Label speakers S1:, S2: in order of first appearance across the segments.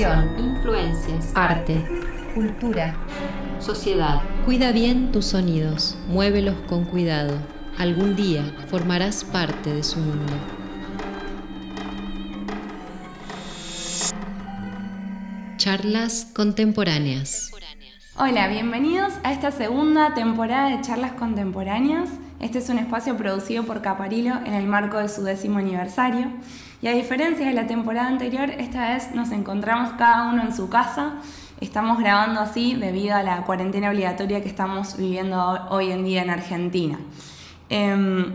S1: Influencias.
S2: Arte.
S3: Cultura.
S1: Sociedad.
S4: Cuida bien tus sonidos, muévelos con cuidado. Algún día formarás parte de su mundo. Charlas contemporáneas.
S5: Hola, bienvenidos a esta segunda temporada de Charlas Contemporáneas. Este es un espacio producido por Caparilo en el marco de su décimo aniversario. Y a diferencia de la temporada anterior, esta vez nos encontramos cada uno en su casa. Estamos grabando así debido a la cuarentena obligatoria que estamos viviendo hoy en día en Argentina. Em,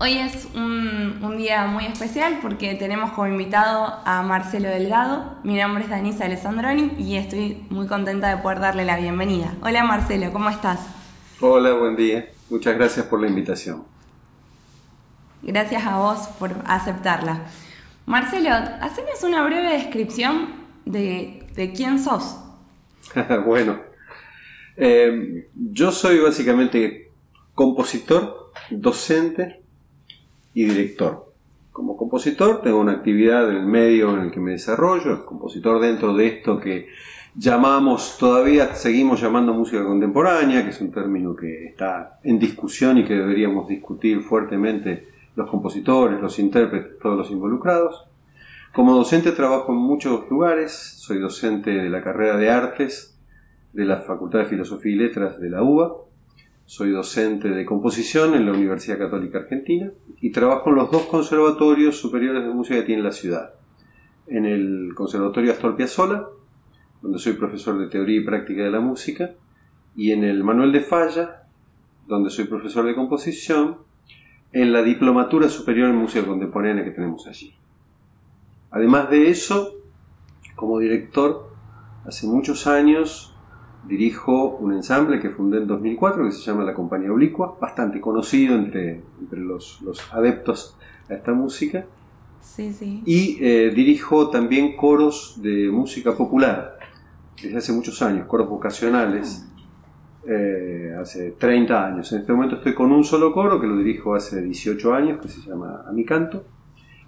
S5: hoy es un, un, día muy especial porque tenemos como invitado a Marcelo Delgado. Mi nombre es Danisa Alessandroni y estoy muy contenta de poder darle la bienvenida. Hola Marcelo, ¿cómo estás?
S6: Hola, buen día. Muchas gracias por la invitación.
S5: Gracias a vos por aceptarla. Marcelo, hacenos una breve descripción de, de quién sos.
S6: bueno, eh, yo soy básicamente compositor, docente y director. Como compositor tengo una actividad en el medio en el que me desarrollo, compositor dentro de esto que llamamos, todavía seguimos llamando música contemporánea, que es un término que está en discusión y que deberíamos discutir fuertemente los compositores, los intérpretes, todos los involucrados. Como docente trabajo en muchos lugares, soy docente de la carrera de artes de la Facultad de Filosofía y Letras de la UBA, soy docente de composición en la Universidad Católica Argentina y trabajo en los dos conservatorios superiores de música que tiene la ciudad. En el Conservatorio Astor Piazzolla, donde soy profesor de teoría y práctica de la música, y en el Manuel de Falla, donde soy profesor de composición en la Diplomatura Superior en Música Contemporánea que tenemos allí. Además de eso, como director, hace muchos años dirijo un ensamble que fundé en 2004 que se llama La Compañía Oblicua, bastante conocido entre, entre los, adeptos a esta música.
S5: Sí, sí.
S6: Y eh, dirijo también coros de música popular desde hace muchos años, coros vocacionales. Eh, hace 30 años. En este momento estoy con un solo coro que lo dirijo hace 18 años, que se llama A mi canto,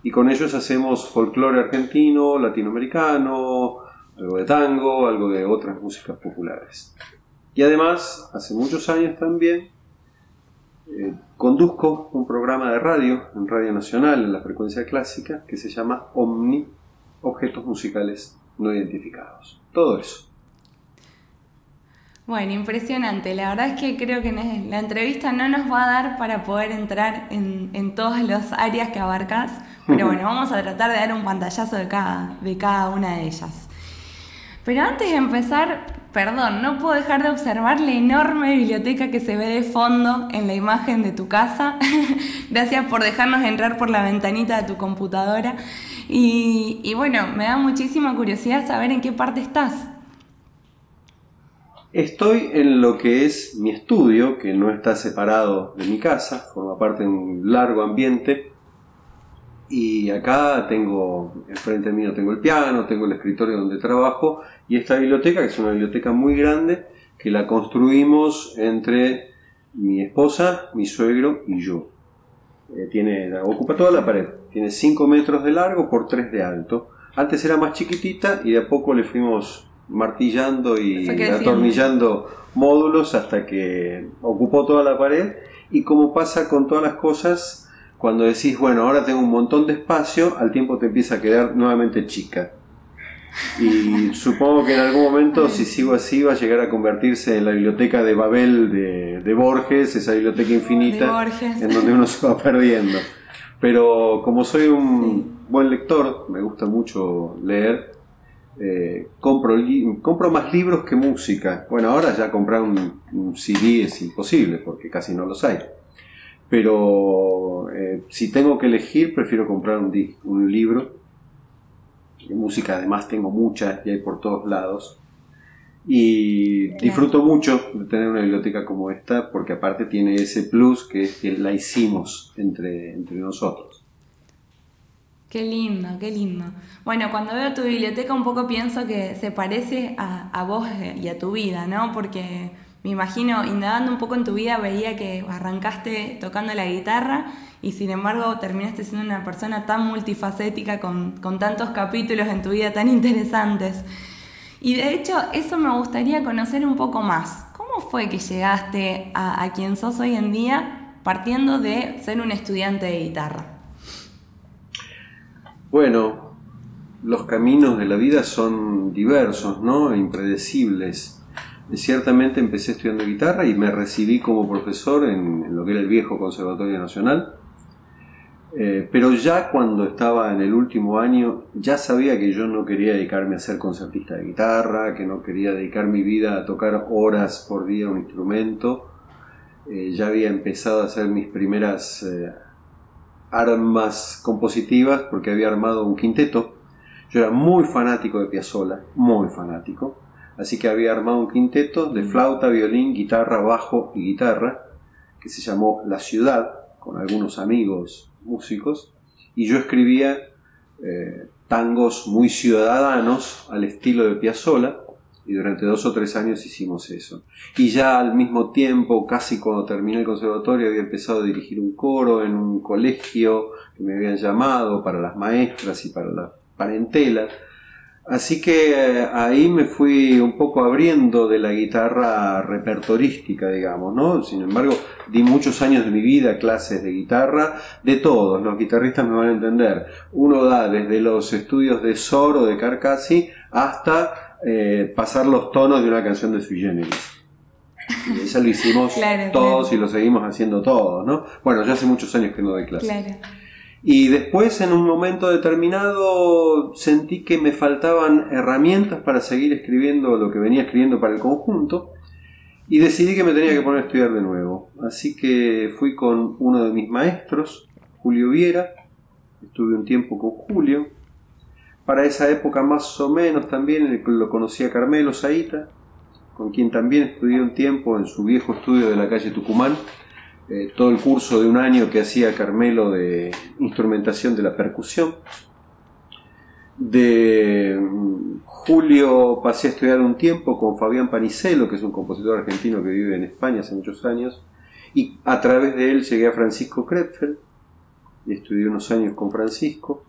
S6: y con ellos hacemos folclore argentino, latinoamericano, algo de tango, algo de otras músicas populares. Y además, hace muchos años también, eh, conduzco un programa de radio en Radio Nacional, en la frecuencia clásica, que se llama Omni, Objetos Musicales No Identificados. Todo eso.
S5: Bueno, impresionante. La verdad es que creo que la entrevista no nos va a dar para poder entrar en, en todas las áreas que abarcas, pero bueno, vamos a tratar de dar un pantallazo de cada, de cada una de ellas. Pero antes de empezar, perdón, no puedo dejar de observar la enorme biblioteca que se ve de fondo en la imagen de tu casa. Gracias por dejarnos entrar por la ventanita de tu computadora. Y, bueno, me da muchísima curiosidad saber en qué parte estás.
S6: Estoy en lo que es mi estudio, que no está separado de mi casa, forma parte de un largo ambiente. Y acá tengo, enfrente mío tengo el piano, tengo el escritorio donde trabajo y esta biblioteca, que es una biblioteca muy grande, que la construimos entre mi esposa, mi suegro y yo. Eh, tiene, ocupa toda la pared, tiene 5 metros de largo por 3 de alto. Antes era más chiquitita y de a poco le fuimos martillando y atornillando módulos hasta que ocupó toda la pared y como pasa con todas las cosas, cuando decís, bueno, ahora tengo un montón de espacio, al tiempo te empieza a quedar nuevamente chica. Y supongo que en algún momento, si sigo así, va a llegar a convertirse en la biblioteca de Babel de, Borges, esa biblioteca infinita, en donde uno se va perdiendo. Pero como soy un buen lector, me gusta mucho leer, eh, compro, compro más libros que música. Bueno, ahora ya comprar un, CD es imposible porque casi no los hay. Pero eh, si tengo que elegir, prefiero comprar un, un libro. De música además tengo muchas y hay por todos lados. Y disfruto mucho de tener una biblioteca como esta porque aparte tiene ese plus que es que la hicimos entre, entre nosotros.
S5: Qué lindo, qué lindo. Bueno, cuando veo tu biblioteca un poco pienso que se parece a, vos y a tu vida, ¿no? Porque me imagino, indagando un poco en tu vida, veía que arrancaste tocando la guitarra y sin embargo terminaste siendo una persona tan multifacética con, tantos capítulos en tu vida tan interesantes. Y de hecho, eso me gustaría conocer un poco más. ¿Cómo fue que llegaste a, quien sos hoy en día partiendo de ser un estudiante de guitarra?
S6: Bueno, los caminos de la vida son diversos, ¿no? E impredecibles ciertamente empecé estudiando guitarra y me recibí como profesor en, lo que era el viejo Conservatorio Nacional. Eh, pero ya cuando estaba en el último año, ya sabía que yo no quería dedicarme a ser concertista de guitarra, que no quería dedicar mi vida a tocar horas por día un instrumento. Eh, ya había empezado a hacer mis primeras eh, armas compositivas porque había armado un quinteto. Yo era muy fanático de Piazzolla, muy fanático así que había armado un quinteto de flauta, violín, guitarra, bajo y guitarra, que se llamó La Ciudad, con algunos amigos músicos, y yo escribía eh, tangos muy ciudadanos al estilo de Piazzolla, y durante dos o tres años hicimos eso. Y ya al mismo tiempo, casi cuando terminé el conservatorio, había empezado a dirigir un coro en un colegio que me habían llamado para las maestras y para la parentela. Así que eh, ahí me fui un poco abriendo de la guitarra repertorística, digamos, ¿no? Sin embargo, di muchos años de mi vida clases de guitarra, de todos, los guitarristas me van a entender. Uno da desde los estudios de Soro, de Carcassi, hasta eh, pasar los tonos de una canción de Sui Generis. Y eso lo hicimos todos y lo seguimos haciendo todos, ¿no? Bueno, yo hace muchos años que no doy clases. Y después en un momento determinado sentí que me faltaban herramientas para seguir escribiendo lo que venía escribiendo para el conjunto y decidí que me tenía que poner a estudiar de nuevo. Así que fui con uno de mis maestros, Julio Viera, estuve un tiempo con Julio. Para esa época más o menos también lo conocí a Carmelo Saita, con quien también estudié un tiempo en su viejo estudio de la calle Tucumán eh, todo el curso de un año que hacía Carmelo de instrumentación de la percusión. De mm, julio pasé a estudiar un tiempo con Fabián Panicelo, que es un compositor argentino que vive en España hace muchos años, y a través de él llegué a Francisco Krepfeld, y estudié unos años con Francisco,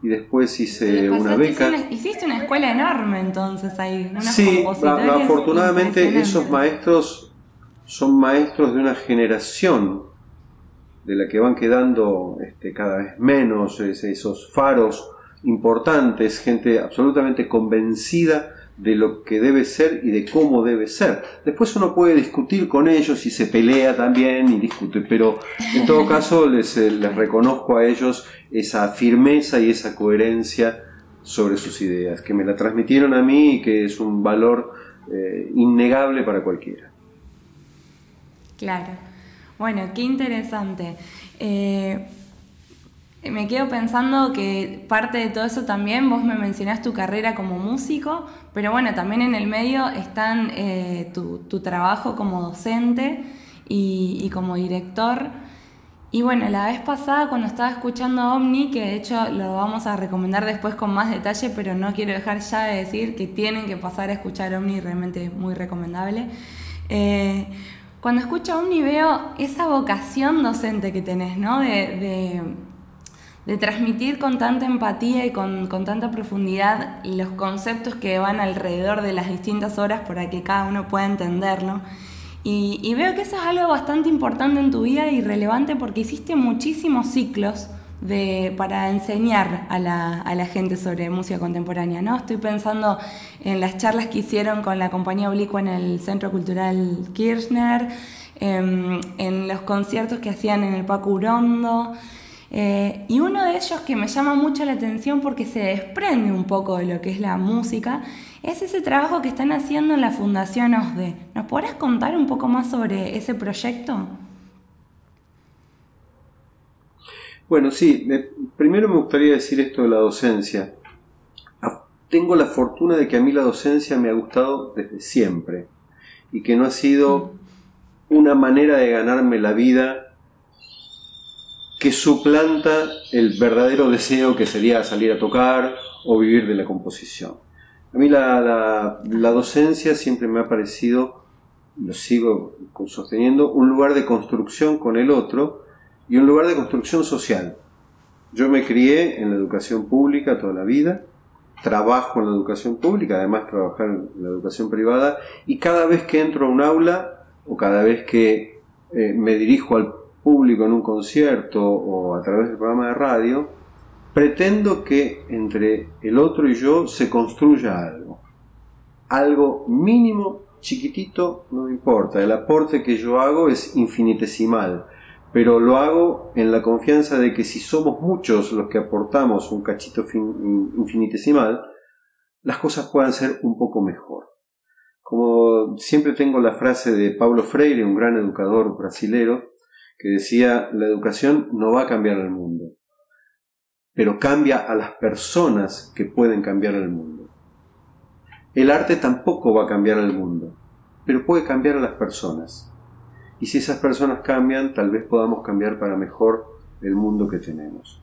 S6: y después hice una beca.
S5: Hiciste una escuela enorme entonces ahí,
S6: Sí, afortunadamente esos maestros son maestros de una generación de la que van quedando este, cada vez menos esos faros importantes, gente absolutamente convencida de lo que debe ser y de cómo debe ser. Después uno puede discutir con ellos y se pelea también y discute, pero en todo caso les, eh, les reconozco a ellos esa firmeza y esa coherencia sobre sus ideas, que me la transmitieron a mí y que es un valor eh, innegable para cualquiera.
S5: Claro. Bueno, qué interesante. Eh, me quedo pensando que parte de todo eso también, vos me mencionás tu carrera como músico, pero bueno, también en el medio están eh, tu, trabajo como docente y, como director. Y bueno, la vez pasada cuando estaba escuchando Omni, que de hecho lo vamos a recomendar después con más detalle, pero no quiero dejar ya de decir que tienen que pasar a escuchar Omni, realmente es muy recomendable. Eh, cuando escucho a Omni veo esa vocación docente que tenés, ¿no? De, transmitir con tanta empatía y con, tanta profundidad los conceptos que van alrededor de las distintas horas para que cada uno pueda entenderlo. Y, veo que eso es algo bastante importante en tu vida y relevante porque hiciste muchísimos ciclos de, para enseñar a la, a la, gente sobre música contemporánea. ¿no? Estoy pensando en las charlas que hicieron con la compañía Oblicua en el Centro Cultural Kirchner, em, en los conciertos que hacían en el Paco Urondo. Eh, y uno de ellos que me llama mucho la atención porque se desprende un poco de lo que es la música es ese trabajo que están haciendo en la Fundación OSDE. ¿Nos podrás contar un poco más sobre ese proyecto?
S6: Bueno, sí, primero me gustaría decir esto de la docencia. Ah, tengo la fortuna de que a mí la docencia me ha gustado desde siempre y que no ha sido una manera de ganarme la vida que suplanta el verdadero deseo que sería salir a tocar o vivir de la composición. A mí la, la docencia siempre me ha parecido lo sigo sosteniendo, un lugar de construcción con el otro y un lugar de construcción social. Yo me crié en la educación pública toda la vida, trabajo en la educación pública, además trabajar en la educación privada, y cada vez que entro a un aula o cada vez que eh, me dirijo al público en un concierto o a través del programa de radio, pretendo que entre el otro y yo se construya algo. Algo mínimo, chiquitito, no importa. El aporte que yo hago es infinitesimal pero lo hago en la confianza de que si somos muchos los que aportamos un cachito infinitesimal, las cosas puedan ser un poco mejor. Como siempre tengo la frase de Paulo Freire, un gran educador brasilero, que decía, la educación no va a cambiar el mundo, pero cambia a las personas que pueden cambiar el mundo. El arte tampoco va a cambiar el mundo, pero puede cambiar a las personas. Y si esas personas cambian, tal vez podamos cambiar para mejor el mundo que tenemos.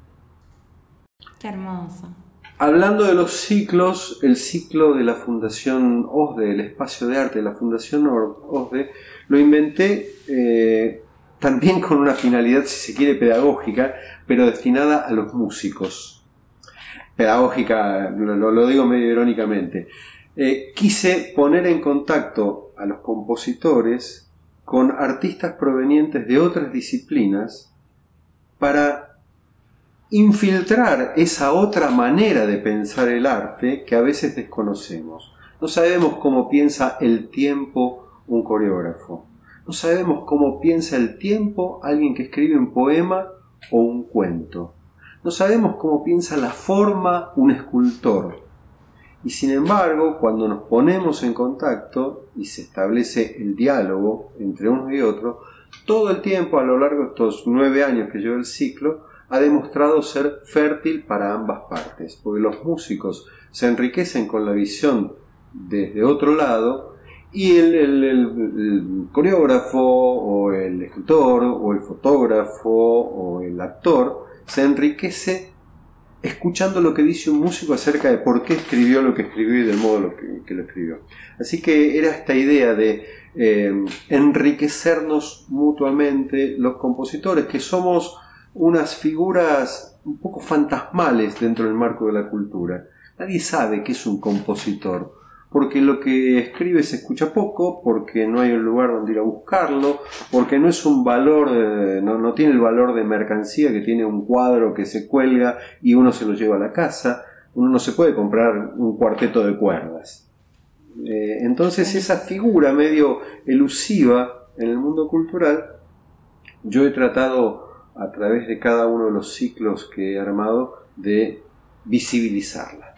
S5: Qué hermoso.
S6: Hablando de los ciclos, el ciclo de la Fundación OSDE, el espacio de arte de la Fundación OSDE, lo inventé eh, también con una finalidad, si se quiere, pedagógica, pero destinada a los músicos. Pedagógica, lo, digo medio irónicamente. Eh, quise poner en contacto a los compositores con artistas provenientes de otras disciplinas para infiltrar esa otra manera de pensar el arte que a veces desconocemos. No sabemos cómo piensa el tiempo un coreógrafo. No sabemos cómo piensa el tiempo alguien que escribe un poema o un cuento. No sabemos cómo piensa la forma un escultor. Y sin embargo, cuando nos ponemos en contacto y se establece el diálogo entre uno y otro, todo el tiempo a lo largo de estos nueve años que lleva el ciclo, ha demostrado ser fértil para ambas partes, porque los músicos se enriquecen con la visión desde otro lado y el, el, coreógrafo o el escritor o el fotógrafo o el actor se enriquece escuchando lo que dice un músico acerca de por qué escribió lo que escribió y del modo que, lo escribió. Así que era esta idea de eh, enriquecernos mutuamente los compositores, que somos unas figuras un poco fantasmales dentro del marco de la cultura. Nadie sabe qué es un compositor porque lo que escribe se escucha poco, porque no hay un lugar donde ir a buscarlo, porque no es un valor, no, tiene el valor de mercancía que tiene un cuadro que se cuelga y uno se lo lleva a la casa, uno no se puede comprar un cuarteto de cuerdas. Eh, entonces esa figura medio elusiva en el mundo cultural, yo he tratado a través de cada uno de los ciclos que he armado de visibilizarla.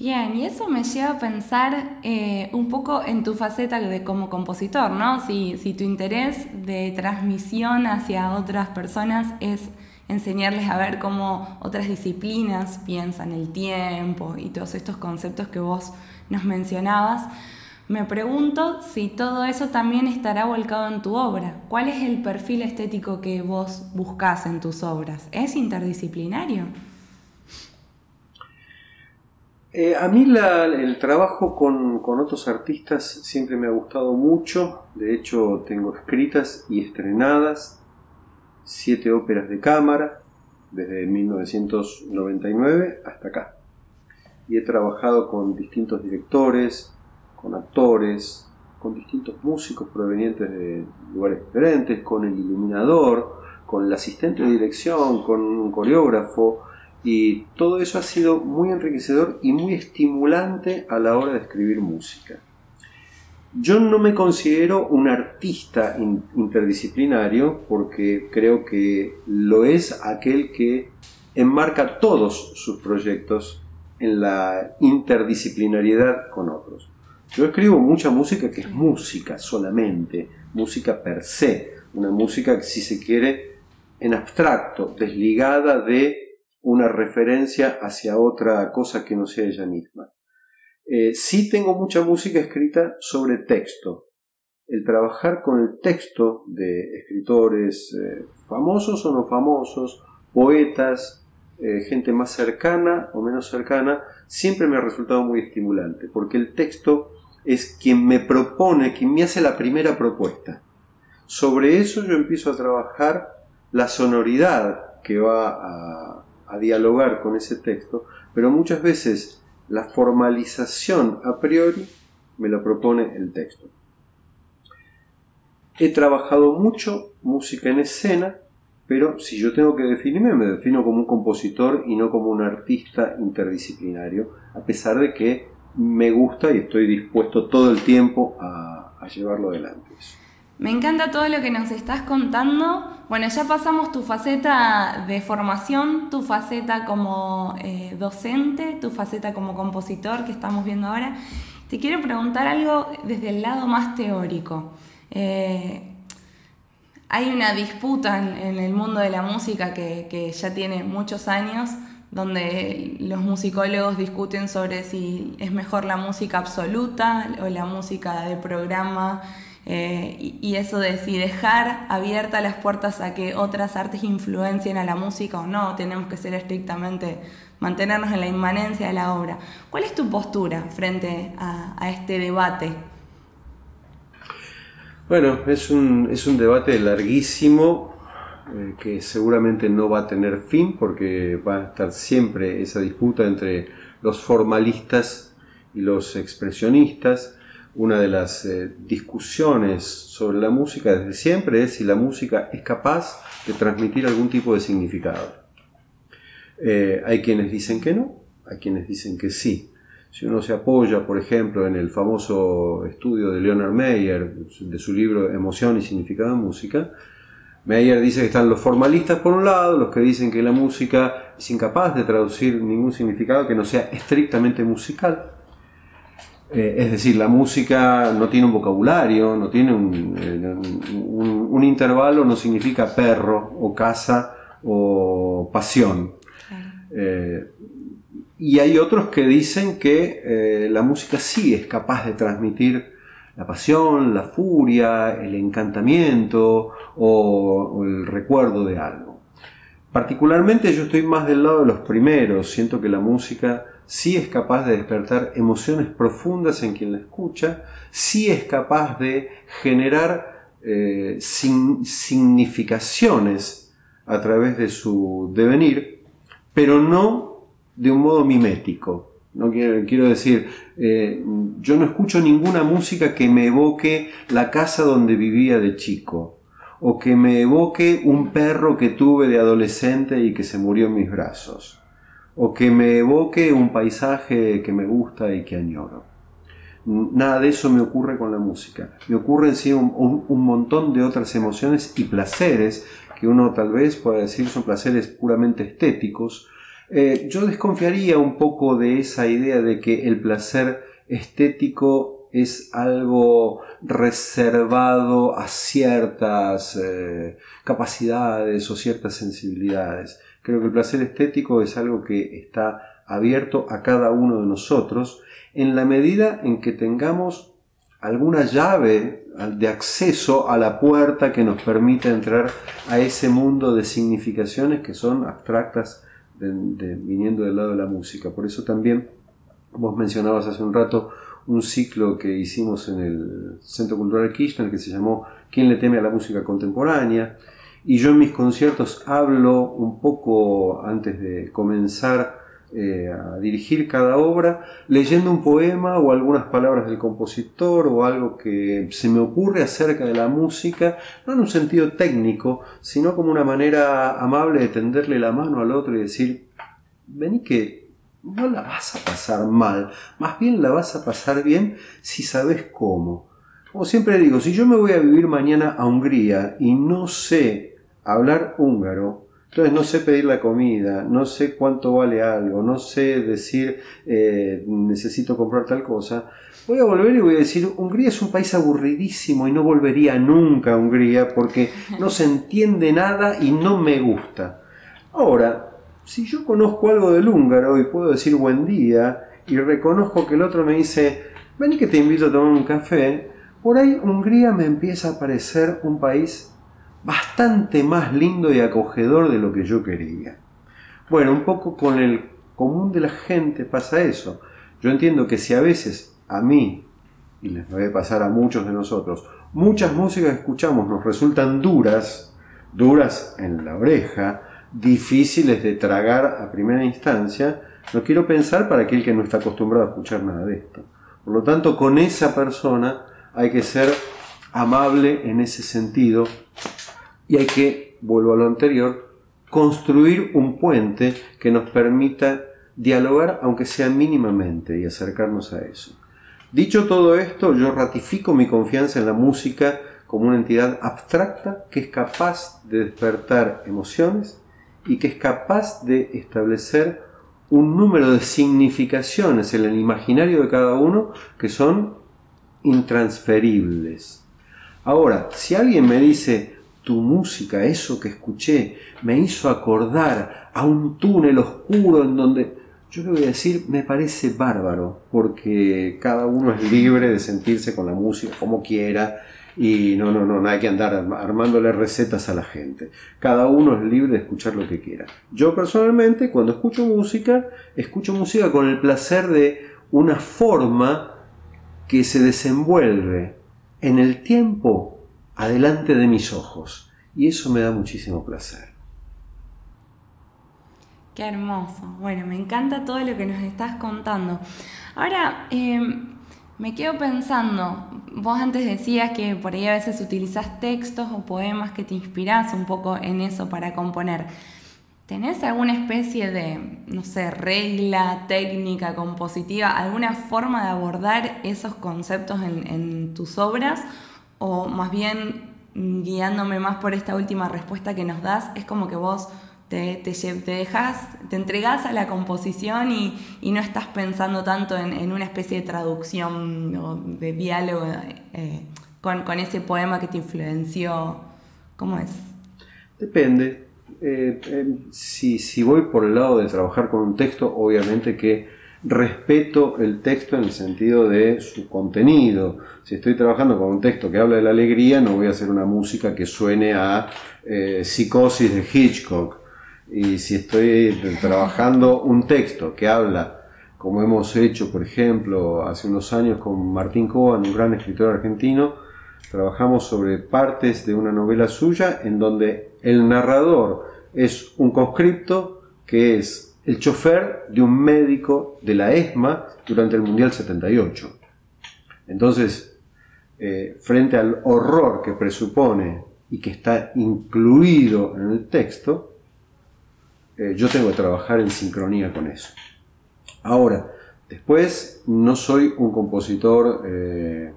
S5: Bien, y eso me lleva a pensar eh, un poco en tu faceta de como compositor, ¿no? Si, tu interés de transmisión hacia otras personas es enseñarles a ver cómo otras disciplinas piensan el tiempo y todos estos conceptos que vos nos mencionabas, me pregunto si todo eso también estará volcado en tu obra. ¿Cuál es el perfil estético que vos buscás en tus obras? ¿Es interdisciplinario?
S6: Eh, a mí el trabajo con, otros artistas siempre me ha gustado mucho. De hecho, tengo escritas y estrenadas siete óperas de cámara desde 1999 hasta acá. Y he trabajado con distintos directores, con actores, con distintos músicos provenientes de lugares diferentes, con el iluminador, con el asistente de dirección, con un coreógrafo, y todo eso ha sido muy enriquecedor y muy estimulante a la hora de escribir música. Yo no me considero un artista interdisciplinario porque creo que lo es aquel que enmarca todos sus proyectos en la interdisciplinariedad con otros. Yo escribo mucha música que es música solamente, música per se, una música que si se quiere en abstracto, desligada de una referencia hacia otra cosa que no sea ella misma. Eh, sí tengo mucha música escrita sobre texto. El trabajar con el texto de escritores eh, famosos o no famosos, poetas, eh, gente más cercana o menos cercana, siempre me ha resultado muy estimulante, porque el texto es quien me propone, quien me hace la primera propuesta. Sobre eso yo empiezo a trabajar la sonoridad que va a, dialogar con ese texto, pero muchas veces la formalización a priori me lo propone el texto. He trabajado mucho música en escena, pero si yo tengo que definirme, me defino como un compositor y no como un artista interdisciplinario, a pesar de que me gusta y estoy dispuesto todo el tiempo a, a llevarlo adelante.
S5: Me encanta todo lo que nos estás contando. Bueno, ya pasamos tu faceta de formación, tu faceta como eh, docente, tu faceta como compositor que estamos viendo ahora. Te quiero preguntar algo desde el lado más teórico. Eh, hay una disputa en, el mundo de la música que, que ya tiene muchos años donde los musicólogos discuten sobre si es mejor la música absoluta o la música de programa eh, y, eso de si dejar abiertas las puertas a que otras artes influencien a la música o no, tenemos que ser estrictamente, mantenernos en la inmanencia de la obra. ¿Cuál es tu postura frente a, este debate?
S6: Bueno, es un, es un debate larguísimo eh, que seguramente no va a tener fin porque va a estar siempre esa disputa entre los formalistas y los expresionistas una de las eh, discusiones sobre la música desde siempre es si la música es capaz de transmitir algún tipo de significado. Eh, hay quienes dicen que no, hay quienes dicen que sí. Si uno se apoya, por ejemplo, en el famoso estudio de Leonard Meyer, de su libro Emoción y Significado de Música, Meyer dice que están los formalistas por un lado, los que dicen que la música es incapaz de traducir ningún significado que no sea estrictamente musical, eh, es decir, la música no tiene un vocabulario, no tiene un, eh, intervalo, no significa perro o casa o pasión. Eh, y hay otros que dicen que la música sí es capaz de transmitir la pasión, la furia, el encantamiento o el recuerdo de algo. Particularmente yo estoy más del lado de los primeros, siento que la música sí es capaz de despertar emociones profundas en quien la escucha, sí es capaz de generar eh, significaciones a través de su devenir, pero no de un modo mimético. No quiero, decir, eh, yo no escucho ninguna música que me evoque la casa donde vivía de chico, o que me evoque un perro que tuve de adolescente y que se murió en mis brazos o que me evoque un paisaje que me gusta y que añoro. Nada de eso me ocurre con la música. Me ocurren sí un, montón de otras emociones y placeres que uno tal vez pueda decir son placeres puramente estéticos. Eh, yo desconfiaría un poco de esa idea de que el placer estético es algo reservado a ciertas eh, capacidades o ciertas sensibilidades. Creo que el placer estético es algo que está abierto a cada uno de nosotros en la medida en que tengamos alguna llave de acceso a la puerta que nos permita entrar a ese mundo de significaciones que son abstractas viniendo del lado de la música. Por eso también vos mencionabas hace un rato un ciclo que hicimos en el Centro Cultural Kirchner que se llamó ¿Quién le teme a la música contemporánea? Y yo en mis conciertos hablo un poco antes de comenzar eh, a dirigir cada obra, leyendo un poema o algunas palabras del compositor o algo que se me ocurre acerca de la música, no en un sentido técnico, sino como una manera amable de tenderle la mano al otro y decir, vení que no la vas a pasar mal, más bien la vas a pasar bien si sabes cómo. Como siempre digo, si yo me voy a vivir mañana a Hungría y no sé hablar húngaro, entonces no sé pedir la comida, no sé cuánto vale algo, no sé decir eh, necesito comprar tal cosa, voy a volver y voy a decir, Hungría es un país aburridísimo y no volvería nunca a Hungría porque no se entiende nada y no me gusta. Ahora, si yo conozco algo del húngaro y puedo decir buen día y reconozco que el otro me dice, ven que te invito a tomar un café, por ahí Hungría me empieza a parecer un país bastante más lindo y acogedor de lo que yo quería. Bueno, un poco con el común de la gente pasa eso. Yo entiendo que si a veces a mí y les debe pasar a muchos de nosotros, muchas músicas que escuchamos nos resultan duras, duras en la oreja, difíciles de tragar a primera instancia, no quiero pensar para aquel que no está acostumbrado a escuchar nada de esto. Por lo tanto, con esa persona hay que ser amable en ese sentido y hay que, vuelvo a lo anterior, construir un puente que nos permita dialogar, aunque sea mínimamente, y acercarnos a eso. Dicho todo esto, yo ratifico mi confianza en la música como una entidad abstracta que es capaz de despertar emociones y que es capaz de establecer un número de significaciones en el imaginario de cada uno que son intransferibles. Ahora, si alguien me dice, tu música, eso que escuché, me hizo acordar a un túnel oscuro en donde yo le voy a decir, me parece bárbaro, porque cada uno es libre de sentirse con la música como quiera y no, no, no, no hay que andar armándole recetas a la gente. Cada uno es libre de escuchar lo que quiera. Yo personalmente, cuando escucho música, escucho música con el placer de una forma que se desenvuelve en el tiempo adelante de mis ojos. Y eso me da muchísimo placer.
S5: Qué hermoso. Bueno, me encanta todo lo que nos estás contando. Ahora, em, me quedo pensando, vos antes decías que por ahí a veces utilizás textos o poemas que te inspirás un poco en eso para componer. ¿Tenés alguna especie de, no sé, regla, técnica, compositiva, alguna forma de abordar esos conceptos en, en tus obras? O más bien, guiándome más por esta última respuesta que nos das, es como que vos te, te, dejas, te entregas a la composición y, no estás pensando tanto en, una especie de traducción o de diálogo eh, con, ese poema que te influenció. ¿Cómo es?
S6: Depende. Eh, eh, si, si voy por el lado de trabajar con un texto, obviamente que respeto el texto en el sentido de su contenido. Si estoy trabajando con un texto que habla de la alegría, no voy a hacer una música que suene a psicosis de Hitchcock y si estoy trabajando un texto que habla, como hemos hecho, por ejemplo, hace unos años con Martín Coan, un gran escritor argentino, trabajamos sobre partes de una novela suya en donde el narrador es un conscripto que es el chofer de un médico de la ESMA durante el Mundial 78. Entonces, eh, frente al horror que presupone y que está incluido en el texto, eh, yo tengo que trabajar en sincronía con eso. Ahora, después no soy un compositor eh,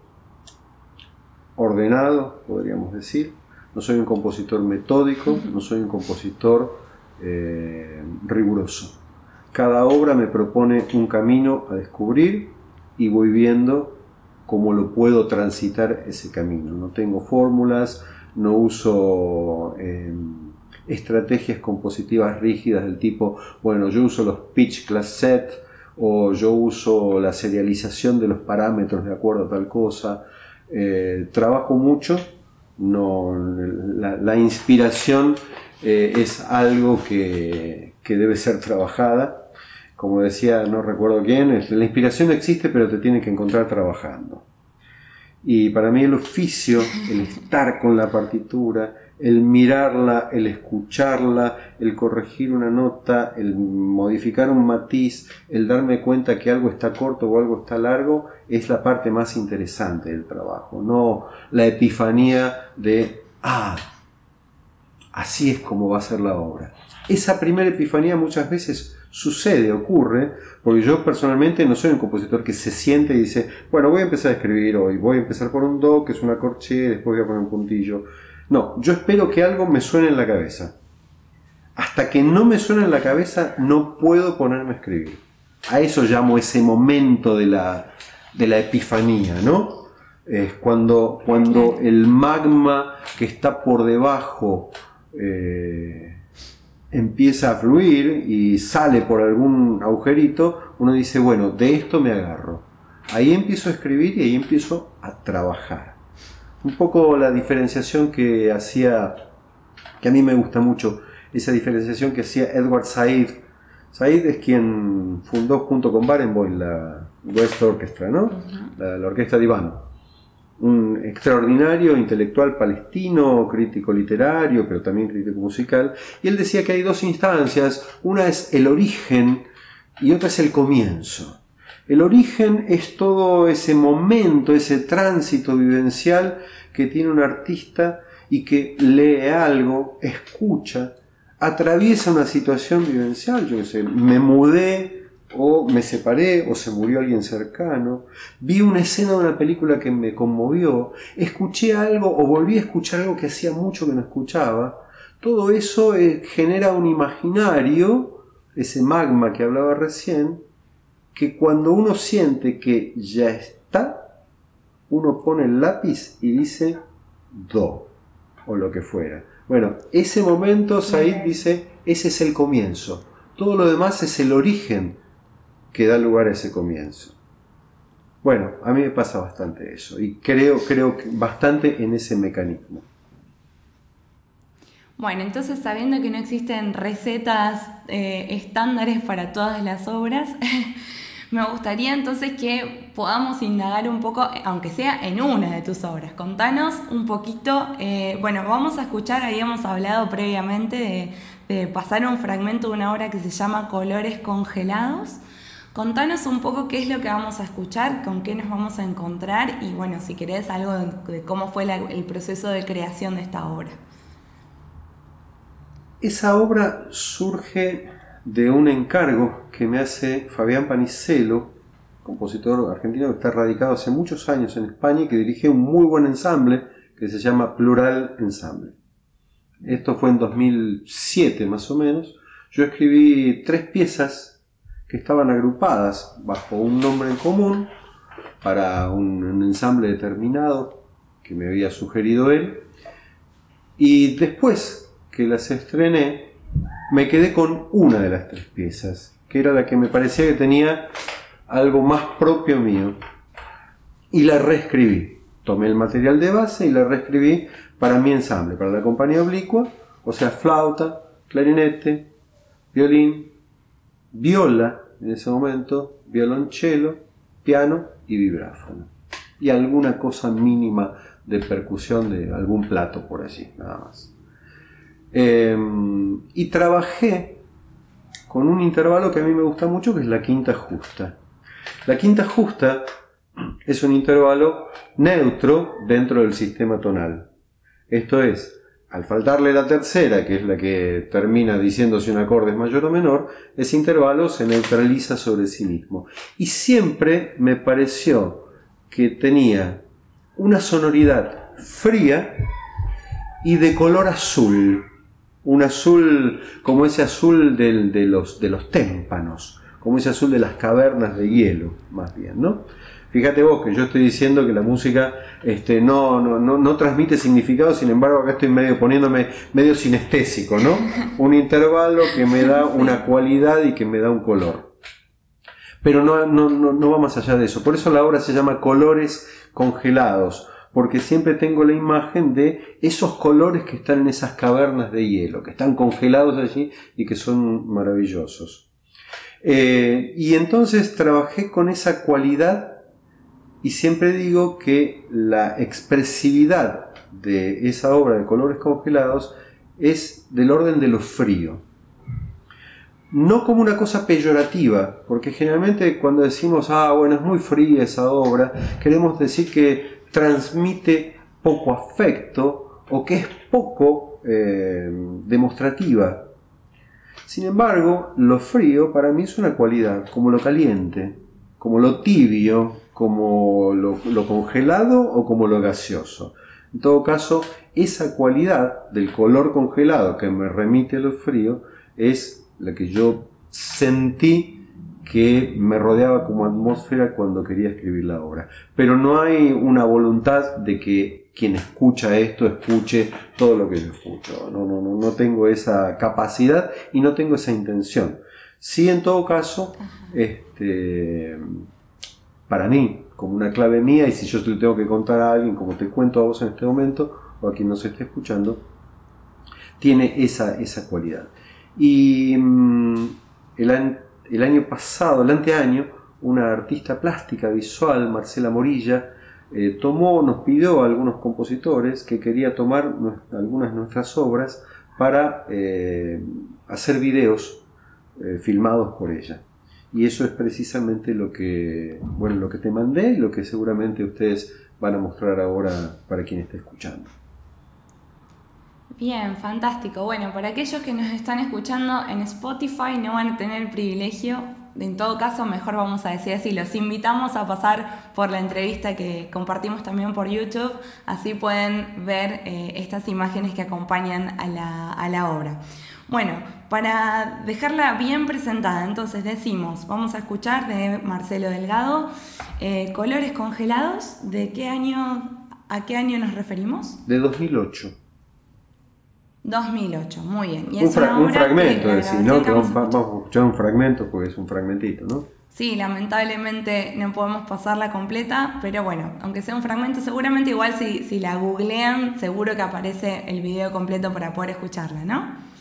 S6: ordenado, podríamos decir, no soy un compositor metódico, no soy un compositor eh, riguroso. Cada obra me propone un camino a descubrir y voy viendo cómo lo puedo transitar ese camino. No tengo fórmulas, no uso estrategias compositivas rígidas del tipo, bueno, yo uso los pitch class set o yo uso la serialización de los parámetros de acuerdo a tal cosa. Eh, trabajo mucho, no, la, inspiración eh, es algo que, que, debe ser trabajada. Como decía, no recuerdo quién, la inspiración existe pero te tiene que encontrar trabajando. Y para mí el oficio, el estar con la partitura, el mirarla, el escucharla, el corregir una nota, el modificar un matiz, el darme cuenta que algo está corto o algo está largo, es la parte más interesante del trabajo, no la epifanía de, ah, así es como va a ser la obra. Esa primera epifanía muchas veces sucede, ocurre, porque yo personalmente no soy un compositor que se siente y dice, bueno, voy a empezar a escribir hoy, voy a empezar por un do, que es una corche, después voy a poner un puntillo. No, yo espero que algo me suene en la cabeza. Hasta que no me suene en la cabeza, no puedo ponerme a escribir. A eso llamo ese momento de la, de la epifanía, ¿no? Es cuando, cuando el magma que está por debajo eh, empieza a fluir y sale por algún agujerito, uno dice, bueno, de esto me agarro. Ahí empiezo a escribir y ahí empiezo a trabajar un poco la diferenciación que hacía, que a mí me gusta mucho, esa diferenciación que hacía Edward Said. Said es quien fundó junto con Barenboim la, West Orchestra, ¿no? la, la orquesta de Iván un extraordinario intelectual palestino, crítico literario, pero también crítico musical, y él decía que hay dos instancias, una es el origen y otra es el comienzo. El origen es todo ese momento, ese tránsito vivencial que tiene un artista y que lee algo, escucha, atraviesa una situación vivencial, yo qué sé, me mudé o me separé, o se murió alguien cercano, vi una escena de una película que me conmovió, escuché algo o volví a escuchar algo que hacía mucho que no escuchaba, todo eso eh, genera un imaginario, ese magma que hablaba recién, que cuando uno siente que ya está, uno pone el lápiz y dice do, o lo que fuera. Bueno, ese momento Said dice, ese es el comienzo. Todo lo demás es el origen que da lugar a ese comienzo. Bueno, a mí me pasa bastante eso y creo, creo bastante en ese mecanismo.
S5: Bueno, entonces sabiendo que no existen recetas eh, estándares para todas las obras, me gustaría entonces que podamos indagar un poco, aunque sea en una de tus obras. Contanos un poquito, eh, bueno, vamos a escuchar, habíamos hablado previamente de pasar un fragmento de una obra que se llama Colores Congelados. Contanos un poco qué es lo que vamos a escuchar, con qué nos vamos a encontrar y bueno, si querés algo de, cómo fue el proceso de creación de esta obra.
S6: Esa obra surge de un encargo que me hace Fabián Panicelo, compositor argentino que está radicado hace muchos años en España y que dirige un muy buen ensamble que se llama Plural Ensamble. Esto fue en 2007 más o menos. Yo escribí tres piezas estaban agrupadas bajo un nombre en común para un, ensamble determinado que me había sugerido él. Y después que las estrené, me quedé con una de las tres piezas, que era la que me parecía que tenía algo más propio mío. Y la reescribí. Tomé el material de base y la reescribí para mi ensamble, para la compañía oblicua, o sea, flauta, clarinete, violín, viola en ese momento, violonchelo, piano y vibráfono. Y alguna cosa mínima de percusión de algún plato por allí, nada más. Em, y trabajé con un intervalo que a mí me gusta mucho, que es la quinta justa. La quinta justa es un intervalo neutro dentro del sistema tonal. Esto es, al faltarle la tercera, que es la que termina diciendo si un acorde es mayor o menor, ese intervalo se neutraliza sobre sí mismo. Y siempre me pareció que tenía una sonoridad fría y de color azul. Un azul como ese azul de, los, de los témpanos, como ese azul de las cavernas de hielo, más bien, ¿no? Fíjate vos que yo estoy diciendo que la música este, no, no, no, transmite significado, sin embargo acá estoy medio poniéndome medio sinestésico, ¿no? Un intervalo que me da una cualidad y que me da un color. Pero no, no, no va más allá de eso. Por eso la obra se llama Colores Congelados, porque siempre tengo la imagen de esos colores que están en esas cavernas de hielo, que están congelados allí y que son maravillosos. Eh, y entonces trabajé con esa cualidad y siempre digo que la expresividad de esa obra de colores congelados es del orden de lo frío. No como una cosa peyorativa, porque generalmente cuando decimos, ah, bueno, es muy fría esa obra, queremos decir que transmite poco afecto o que es poco eh, demostrativa. Sin embargo, lo frío para mí es una cualidad, como lo caliente, como lo tibio, como lo, congelado o como lo gaseoso. En todo caso, esa cualidad del color congelado que me remite a lo frío es la que yo sentí que me rodeaba como atmósfera cuando quería escribir la obra. Pero no hay una voluntad de que quien escucha esto escuche todo lo que yo escucho. No, no, no, no tengo esa capacidad y no tengo esa intención. Sí, en todo caso, este, para mí, como una clave mía, y si yo le tengo que contar a alguien, como te cuento a vos en este momento, o a quien nos esté escuchando, tiene esa, esa cualidad. Y mm, el, año pasado, el anteaño, una artista plástica visual, Marcela Morilla, eh, tomó, nos pidió a algunos compositores que quería tomar algunas de nuestras obras para eh, hacer videos eh, filmados por ella. Y eso es precisamente lo que, bueno, lo que te mandé y lo que seguramente ustedes van a mostrar ahora para quien esté escuchando.
S5: Bien, fantástico. Bueno, para aquellos que nos están escuchando en Spotify no van a tener el privilegio en todo caso, mejor vamos a decir así, los invitamos a pasar por la entrevista que compartimos también por YouTube, así pueden ver eh, estas imágenes que acompañan a la, obra. Bueno, para dejarla bien presentada, entonces decimos, vamos a escuchar de Marcelo Delgado, eh, Colores Congelados, ¿de qué año, a qué año nos referimos?
S6: De 2008.
S5: 2008, muy bien.
S6: Y un, es un fragmento, es decir, ¿no? Que vamos, vamos, a escuchar un fragmento porque es un fragmentito, ¿no?
S5: Sí, lamentablemente no podemos pasarla completa, pero bueno, aunque sea un fragmento, seguramente igual si, si la googlean, seguro que aparece el video completo para poder escucharla, ¿no?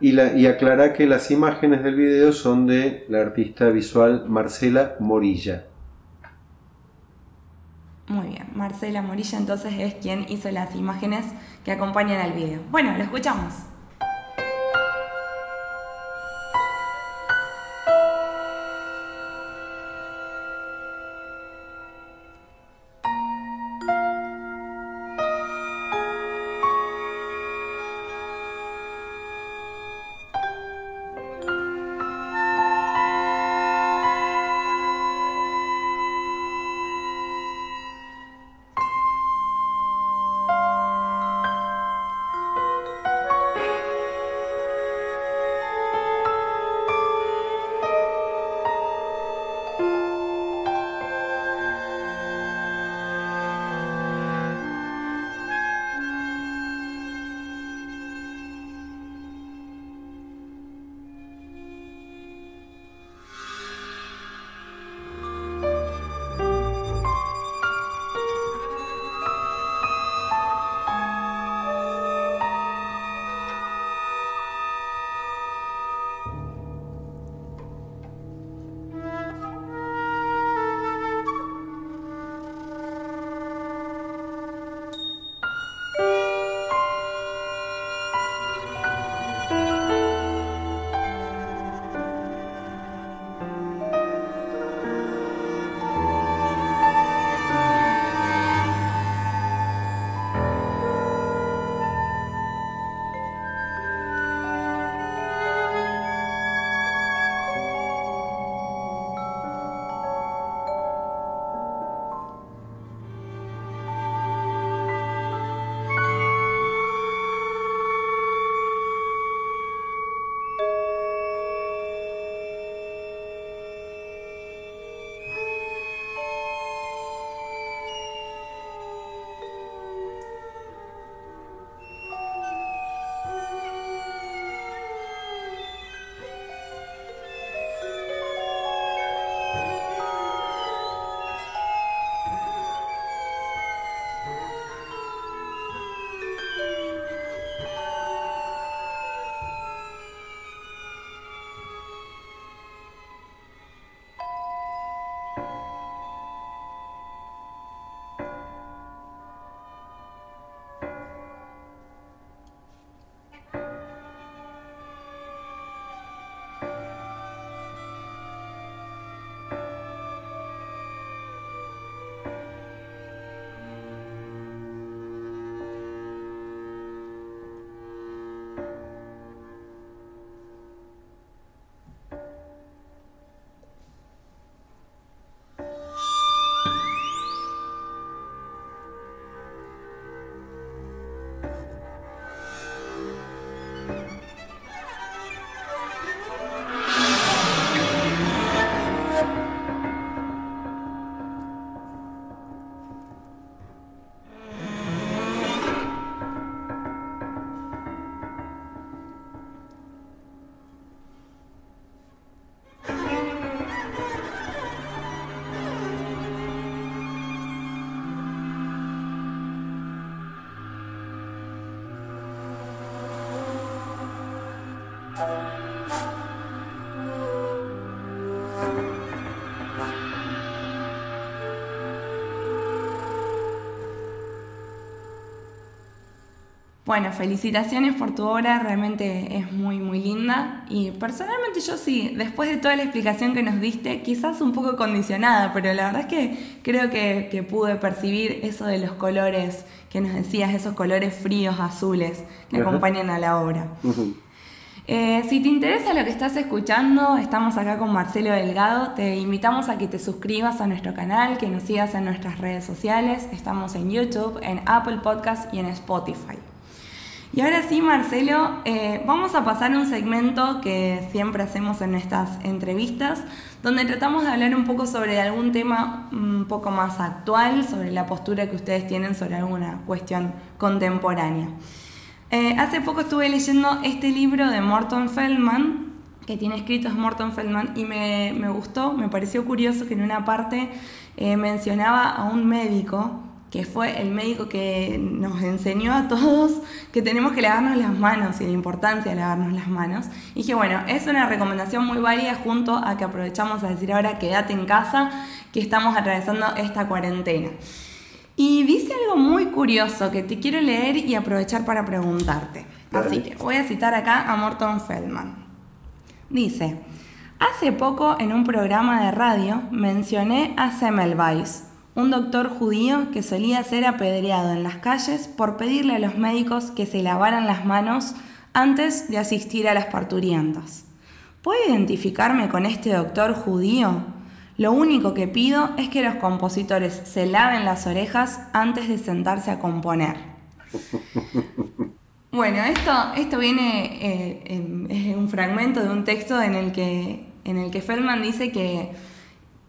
S6: Y, la, y aclarar que las imágenes del video son de la artista visual Marcela Morilla.
S5: Muy bien, Marcela Morilla entonces es quien hizo las imágenes que acompañan al video. Bueno, lo escuchamos. Bueno, felicitaciones por tu obra, realmente es muy, muy linda. Y personalmente yo sí, después de toda la explicación que nos diste, quizás un poco condicionada, pero la verdad es que creo que, pude percibir eso de los colores que nos decías, esos colores fríos azules que acompañan a la obra. Eh, si te interesa lo que estás escuchando, estamos acá con Marcelo Delgado. Te invitamos a que te suscribas a nuestro canal, que nos sigas en nuestras redes sociales. Estamos en YouTube, en Apple Podcast y en Spotify. Y ahora sí, Marcelo, eh, vamos a pasar a un segmento que siempre hacemos en estas entrevistas, donde tratamos de hablar un poco sobre algún tema un poco más actual, sobre la postura que ustedes tienen sobre alguna cuestión contemporánea. Eh, hace poco estuve leyendo este libro de Morton Feldman, que tiene escritos Morton Feldman, y me, gustó, me pareció curioso que en una parte eh, mencionaba a un médico, que fue el médico que nos enseñó a todos que tenemos que lavarnos las manos y la importancia de lavarnos las manos. Y dije, bueno, es una recomendación muy válida junto a que aprovechamos a decir ahora quédate en casa, que estamos atravesando esta cuarentena. Y dice algo muy curioso que te quiero leer y aprovechar para preguntarte. Así que voy a citar acá a Morton Feldman. Dice, hace poco en un programa de radio mencioné a Semmelweis, un doctor judío que solía ser apedreado en las calles por pedirle a los médicos que se lavaran las manos antes de asistir a las parturientas. ¿Puedo identificarme con este doctor judío? Lo único que pido es que los compositores se laven las orejas antes de sentarse a componer. Bueno, esto, esto viene, eh, es un fragmento de un texto en el, que, en el que Feldman dice que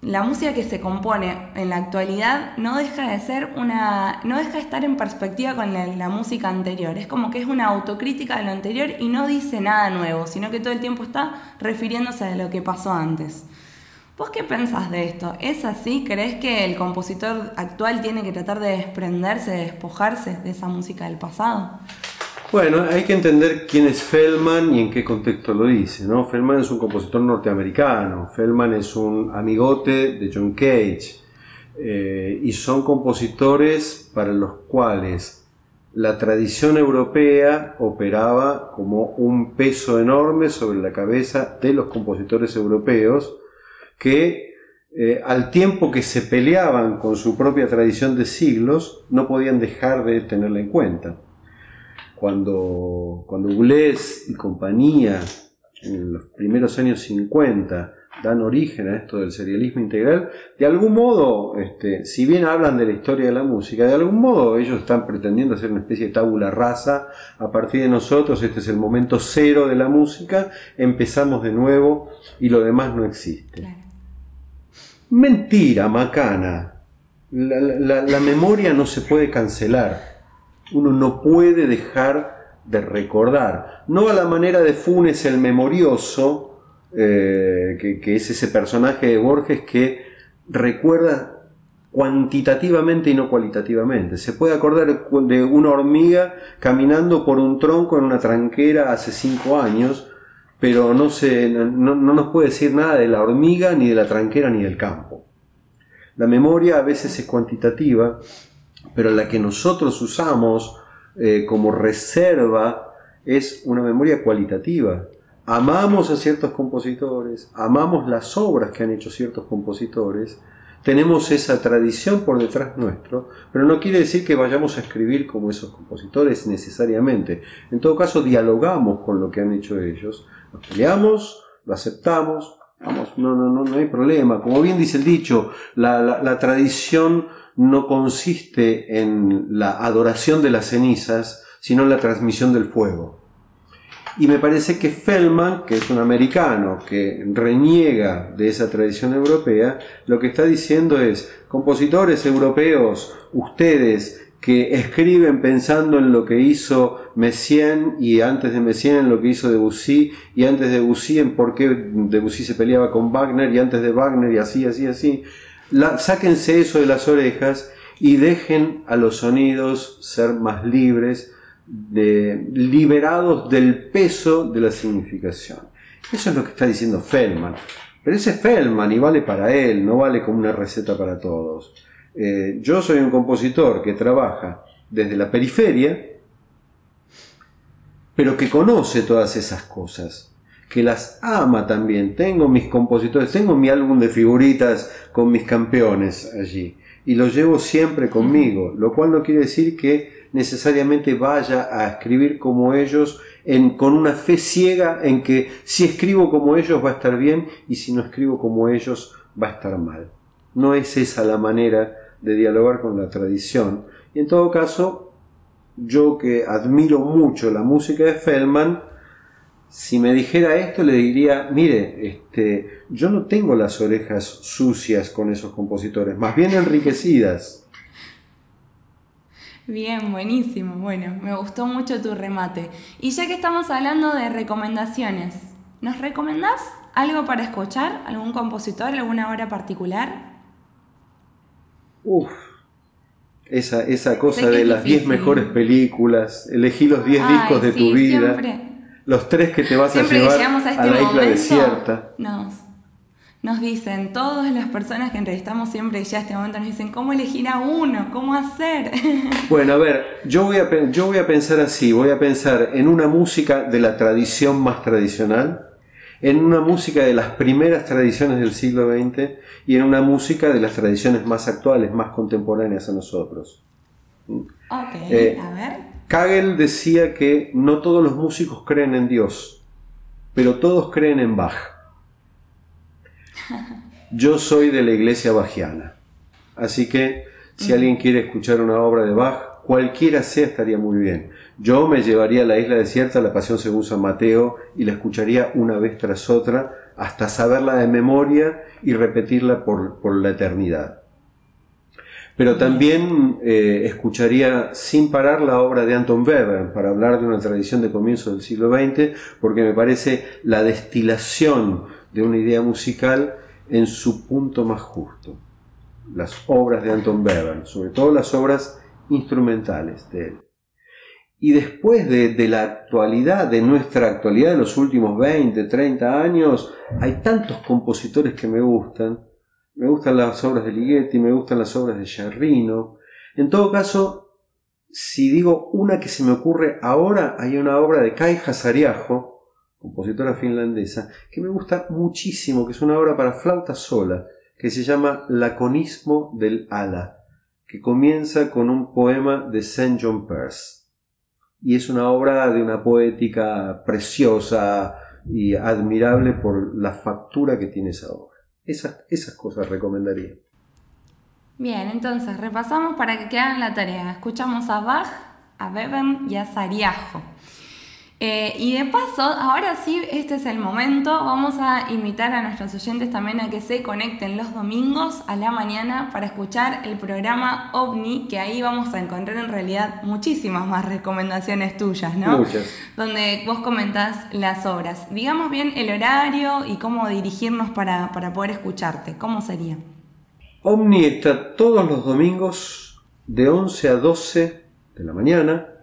S5: la música que se compone en la actualidad no deja de ser una. no deja de estar en perspectiva con la, la, música anterior. Es como que es una autocrítica de lo anterior y no dice nada nuevo, sino que todo el tiempo está refiriéndose a lo que pasó antes. ¿Vos qué pensás de esto? ¿Es así? ¿Crees que el compositor actual tiene que tratar de desprenderse, de despojarse de esa música del pasado?
S6: Bueno, hay que entender quién es Feldman y en qué contexto lo dice. ¿no? Feldman es un compositor norteamericano, Feldman es un amigote de John Cage eh, y son compositores para los cuales la tradición europea operaba como un peso enorme sobre la cabeza de los compositores europeos que eh, al tiempo que se peleaban con su propia tradición de siglos, no podían dejar de tenerla en cuenta. Cuando, cuando y compañía, en los primeros años 50, dan origen a esto del serialismo integral, de algún modo, este, si bien hablan de la historia de la música, de algún modo ellos están pretendiendo hacer una especie de tabula rasa a partir de nosotros, este es el momento cero de la música, empezamos de nuevo y lo demás no existe. Mentira, macana. La, memoria no se puede cancelar. Uno no puede dejar de recordar. No a la manera de Funes el memorioso, eh, que, es ese personaje de Borges que recuerda cuantitativamente y no cualitativamente. Se puede acordar de una hormiga caminando por un tronco en una tranquera hace cinco años, pero no, se, no, nos puede decir nada de la hormiga, ni de la tranquera, ni del campo. La memoria a veces es cuantitativa, pero la que nosotros usamos eh, como reserva es una memoria cualitativa. Amamos a ciertos compositores, amamos las obras que han hecho ciertos compositores, tenemos esa tradición por detrás nuestro, pero no quiere decir que vayamos a escribir como esos compositores necesariamente. En todo caso, dialogamos con lo que han hecho ellos, lo peleamos, lo aceptamos, vamos, no, no, no, no hay problema. Como bien dice el dicho, la, la, tradición no consiste en la adoración de las cenizas, sino en la transmisión del fuego. Y me parece que Feldman, que es un americano que reniega de esa tradición europea, lo que está diciendo es, compositores europeos, ustedes que escriben pensando en lo que hizo Messiaen y antes de Messiaen en lo que hizo Debussy y antes de Debussy en por qué Debussy se peleaba con Wagner y antes de Wagner y así, así, así. Sáquense eso de las orejas y dejen a los sonidos ser más libres, liberados del peso de la significación. Eso es lo que está diciendo Feldman. Pero ese es Feldman y vale para él, no vale como una receta para todos. Eh, yo soy un compositor que trabaja desde la periferia pero que conoce todas esas cosas, que las ama también. Tengo mis compositores, tengo mi álbum de figuritas con mis campeones allí y lo llevo siempre conmigo, lo cual no quiere decir que necesariamente vaya a escribir como ellos en, con una fe ciega en que si escribo como ellos va a estar bien y si no escribo como ellos va a estar mal. No es esa la manera de dialogar con la tradición. Y en todo caso, yo que admiro mucho la música de Feldman, si me dijera esto le diría, mire, este, yo no tengo las orejas sucias con esos compositores, más bien enriquecidas.
S5: Bien, buenísimo. Bueno, me gustó mucho tu remate. Y ya que estamos hablando de recomendaciones, ¿nos recomendás algo para escuchar? ¿Algún compositor, alguna obra particular?
S6: Uf, esa, esa cosa de las 10 mejores películas, elegí los 10 discos de tu vida, los tres que te vas a llevar a, este la isla desierta.
S5: Nos, nos dicen, todas las personas que entrevistamos siempre ya a este momento nos dicen, ¿cómo elegir a uno? ¿Cómo hacer?
S6: Bueno, a ver, yo voy a, yo voy a pensar así, voy a pensar en una música de la tradición más tradicional, en una música de las primeras tradiciones del siglo XX y en una música de las tradiciones más actuales, más contemporáneas a nosotros.
S5: Ok, eh, a ver.
S6: Kagel decía que no todos los músicos creen en Dios, pero todos creen en Bach. Yo soy de la iglesia bajiana, así que si alguien quiere escuchar una obra de Bach, cualquiera sea estaría muy bien. Yo me llevaría a la isla desierta la Pasión según San Mateo y la escucharía una vez tras otra hasta saberla de memoria y repetirla por, la eternidad. Pero también eh, escucharía sin parar la obra de Anton Weber para hablar de una tradición de comienzo del siglo XX, porque me parece la destilación de una idea musical en su punto más justo. Las obras de Anton Weber, sobre todo las obras instrumentales de él. Y después de, de, la actualidad, de nuestra actualidad de los últimos 20, 30 años, hay tantos compositores que me gustan. Me gustan las obras de Ligeti, me gustan las obras de Sciarrino. En todo caso, si digo una que se me ocurre ahora, hay una obra de Kai Hasariajo, compositora finlandesa, que me gusta muchísimo, que es una obra para flauta sola, que se llama Laconismo del Ala, que comienza con un poema de St. John Peirce. Y es una obra de una poética preciosa y admirable por la factura que tiene esa obra. Esas, esas cosas recomendaría.
S5: Bien, entonces repasamos para que queden la tarea. Escuchamos a Bach, a Beben y a Sariajo. Eh, y de paso, ahora sí, este es el momento, vamos a invitar a nuestros oyentes también a que se conecten los domingos a la mañana para escuchar el programa OVNI, que ahí vamos a encontrar en realidad muchísimas más recomendaciones tuyas, ¿no?
S6: Muchas.
S5: Donde vos comentás las obras. Digamos bien el horario y cómo dirigirnos para, para poder escucharte. ¿Cómo sería?
S6: OVNI está todos los domingos de 11 a 12 de la mañana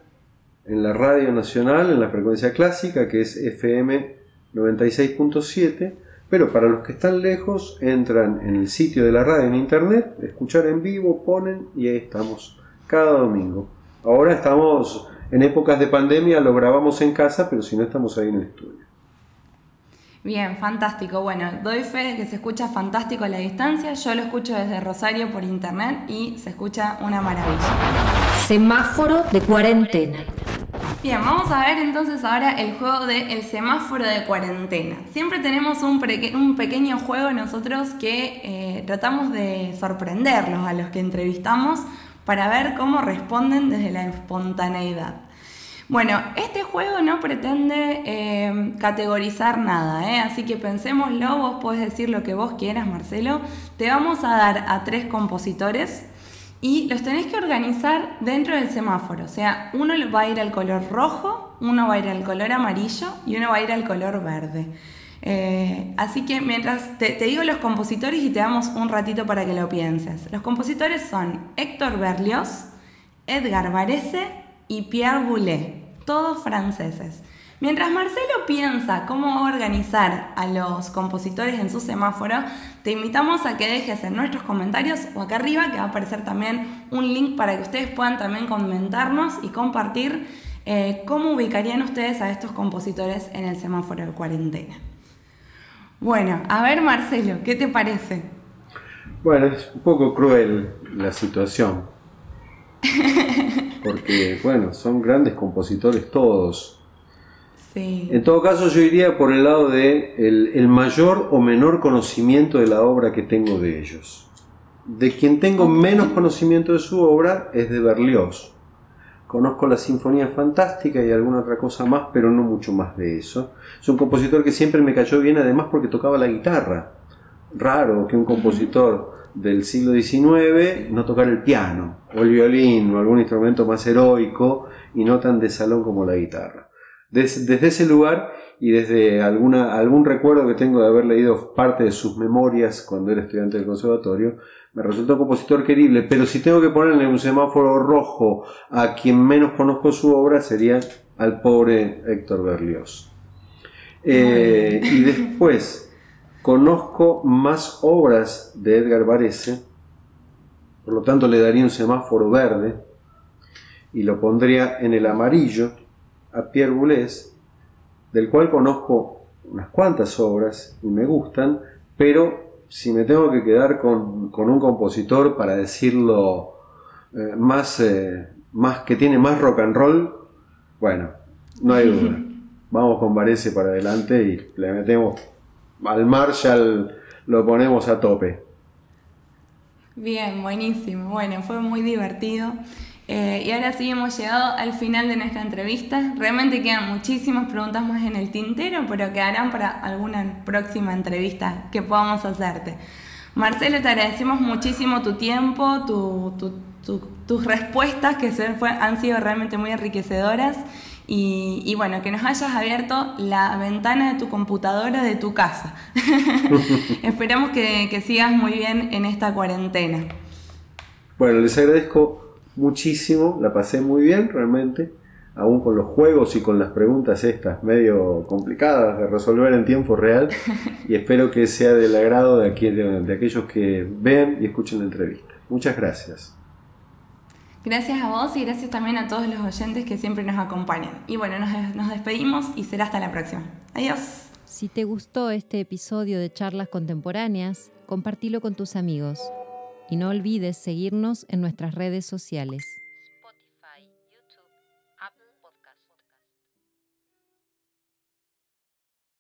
S6: en la radio nacional, en la frecuencia clásica, que es FM 96.7, pero para los que están lejos, entran en el sitio de la radio en internet, escuchar en vivo, ponen y ahí estamos, cada domingo. Ahora estamos en épocas de pandemia, lo grabamos en casa, pero si no estamos ahí en el estudio.
S5: Bien, fantástico. Bueno, doy fe de que se escucha fantástico a la distancia. Yo lo escucho desde Rosario por internet y se escucha una maravilla.
S4: Semáforo de cuarentena.
S5: Bien, vamos a ver entonces ahora el juego del el semáforo de cuarentena. Siempre tenemos un, un pequeño juego nosotros que eh, tratamos de sorprenderlos a los que entrevistamos para ver cómo responden desde la espontaneidad. Bueno, este juego no pretende eh, categorizar nada, ¿eh? así que pensémoslo, vos podés decir lo que vos quieras, Marcelo. Te vamos a dar a tres compositores y los tenés que organizar dentro del semáforo. O sea, uno va a ir al color rojo, uno va a ir al color amarillo y uno va a ir al color verde. Eh, así que mientras te, te, digo los compositores y te damos un ratito para que lo pienses. Los compositores son Héctor Berlioz, Edgar Varese y Pierre Boulez, todos franceses. Mientras Marcelo piensa cómo organizar a los compositores en su semáforo, te invitamos a que dejes en nuestros comentarios o acá arriba que va a aparecer también un link para que ustedes puedan también comentarnos y compartir Eh, ¿Cómo ubicarían ustedes a estos compositores en el semáforo de cuarentena? Bueno, a ver Marcelo, ¿qué te parece?
S6: Bueno, es un poco cruel la situación. Porque, bueno, son grandes compositores todos.
S5: Sí.
S6: En todo caso, yo iría por el lado de el, el mayor o menor conocimiento de la obra que tengo de ellos. De quien tengo menos conocimiento de su obra es de Berlioz. Conozco la Sinfonía Fantástica y alguna otra cosa más, pero no mucho más de eso. Es un compositor que siempre me cayó bien, además porque tocaba la guitarra. Raro que un compositor del siglo XIX no tocara el piano, o el violín, o algún instrumento más heroico y no tan de salón como la guitarra. Des- desde ese lugar y desde algún recuerdo que tengo de haber leído parte de sus memorias cuando era estudiante del conservatorio, me resultó un compositor querible, pero si tengo que ponerle un semáforo rojo a quien menos conozco su obra sería al pobre Héctor Berlioz. Eh, y después conozco más obras de Edgar Varese, por lo tanto le daría un semáforo verde y lo pondría en el amarillo a Pierre Boulez, del cual conozco unas cuantas obras y me gustan, pero si me tengo que quedar con, con un compositor para decirlo eh, más, eh, más que tiene más rock and roll, bueno, no hay duda. Vamos con Varese para adelante y le metemos al Marshall, lo ponemos a tope.
S5: Bien, buenísimo. Bueno, fue muy divertido. Eh, y ahora sí hemos llegado al final de nuestra entrevista. Realmente quedan muchísimas preguntas más en el tintero, pero quedarán para alguna próxima entrevista que podamos hacerte. Marcelo, te agradecemos muchísimo tu tiempo, tu- tu- tu- tus respuestas que han sido realmente muy enriquecedoras. Y, y bueno, que nos hayas abierto la ventana de tu computadora de tu casa. Esperamos que sigas muy bien en esta cuarentena.
S6: Bueno, les agradezco muchísimo, la pasé muy bien realmente, aún con los juegos y con las preguntas estas medio complicadas de resolver en tiempo real y espero que sea del agrado de, aquí- de- de aquellos que vean y escuchen la entrevista. Muchas gracias.
S5: Gracias a vos y gracias también a todos los oyentes que siempre nos acompañan. Y bueno, nos, nos despedimos y será hasta la próxima. Adiós.
S4: Si te gustó este episodio de Charlas Contemporáneas, compartilo con tus amigos. Y no olvides seguirnos en nuestras redes sociales.